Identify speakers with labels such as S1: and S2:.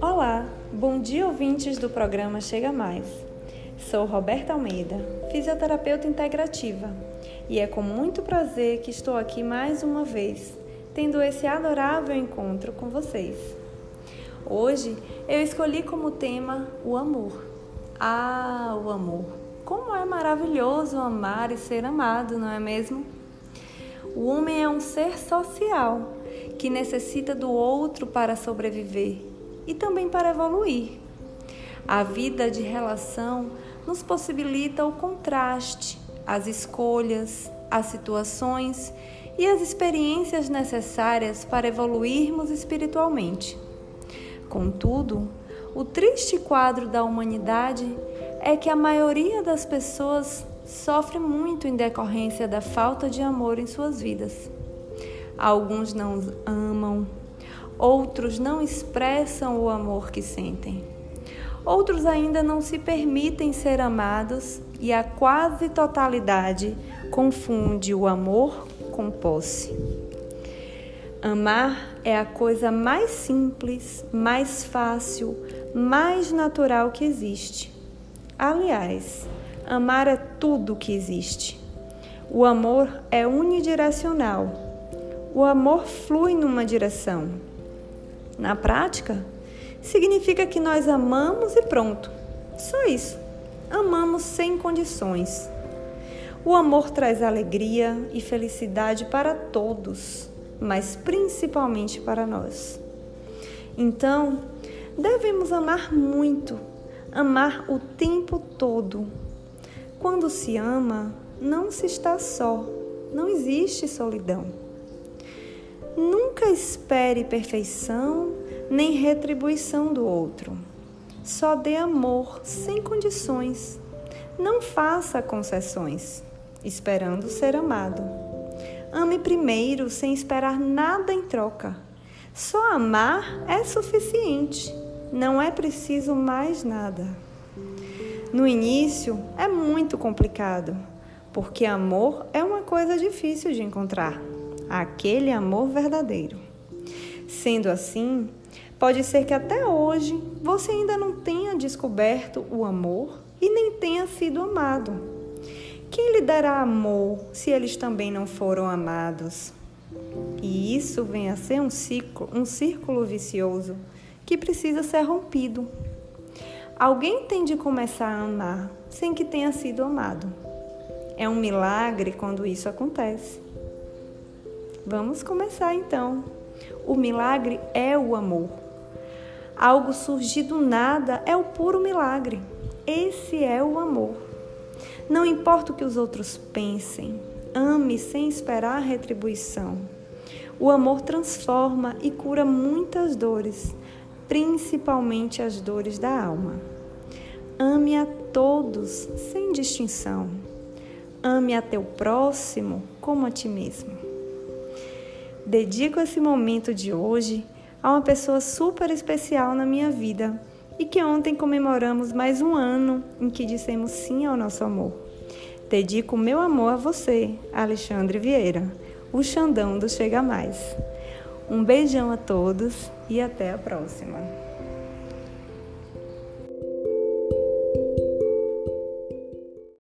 S1: Olá, bom dia ouvintes do programa Chega Mais. Sou Roberta Almeida, fisioterapeuta integrativa, e é com muito prazer que estou aqui mais uma vez, tendo esse adorável encontro com vocês. Hoje eu escolhi como tema o amor. Ah, o amor! Como é maravilhoso amar e ser amado, não é mesmo? O homem é um ser social que necessita do outro para sobreviver e também para evoluir. A vida de relação nos possibilita o contraste, as escolhas, as situações e as experiências necessárias para evoluirmos espiritualmente. Contudo, o triste quadro da humanidade é que a maioria das pessoas sofre muito em decorrência da falta de amor em suas vidas. Alguns não amam, outros não expressam o amor que sentem. Outros ainda não se permitem ser amados e a quase totalidade confunde o amor com posse. Amar é a coisa mais simples, mais fácil, mais natural que existe. Aliás, amar é tudo que existe. O amor é unidirecional. O amor flui numa direção. Na prática, significa que nós amamos e pronto. Só isso. Amamos sem condições. O amor traz alegria e felicidade para todos, mas principalmente para nós. Então, devemos amar muito, amar o tempo todo. Quando se ama, não se está só, não existe solidão. Nunca espere perfeição nem retribuição do outro. Só dê amor sem condições. Não faça concessões, esperando ser amado. Ame primeiro sem esperar nada em troca. Só amar é suficiente, não é preciso mais nada. No início é muito complicado, porque amor é uma coisa difícil de encontrar aquele amor verdadeiro. Sendo assim, pode ser que até hoje você ainda não tenha descoberto o amor e nem tenha sido amado. Quem lhe dará amor se eles também não foram amados? E isso vem a ser um ciclo, um círculo vicioso que precisa ser rompido. Alguém tem de começar a amar sem que tenha sido amado. É um milagre quando isso acontece. Vamos começar então. O milagre é o amor. Algo surgir do nada é o puro milagre. Esse é o amor. Não importa o que os outros pensem, ame sem esperar retribuição. O amor transforma e cura muitas dores, principalmente as dores da alma. Ame a todos sem distinção. Ame a teu próximo como a ti mesmo dedico esse momento de hoje a uma pessoa super especial na minha vida e que ontem comemoramos mais um ano em que dissemos sim ao nosso amor. Dedico o meu amor a você, Alexandre Vieira, o Xandão do Chega Mais. Um beijão a todos e até a próxima.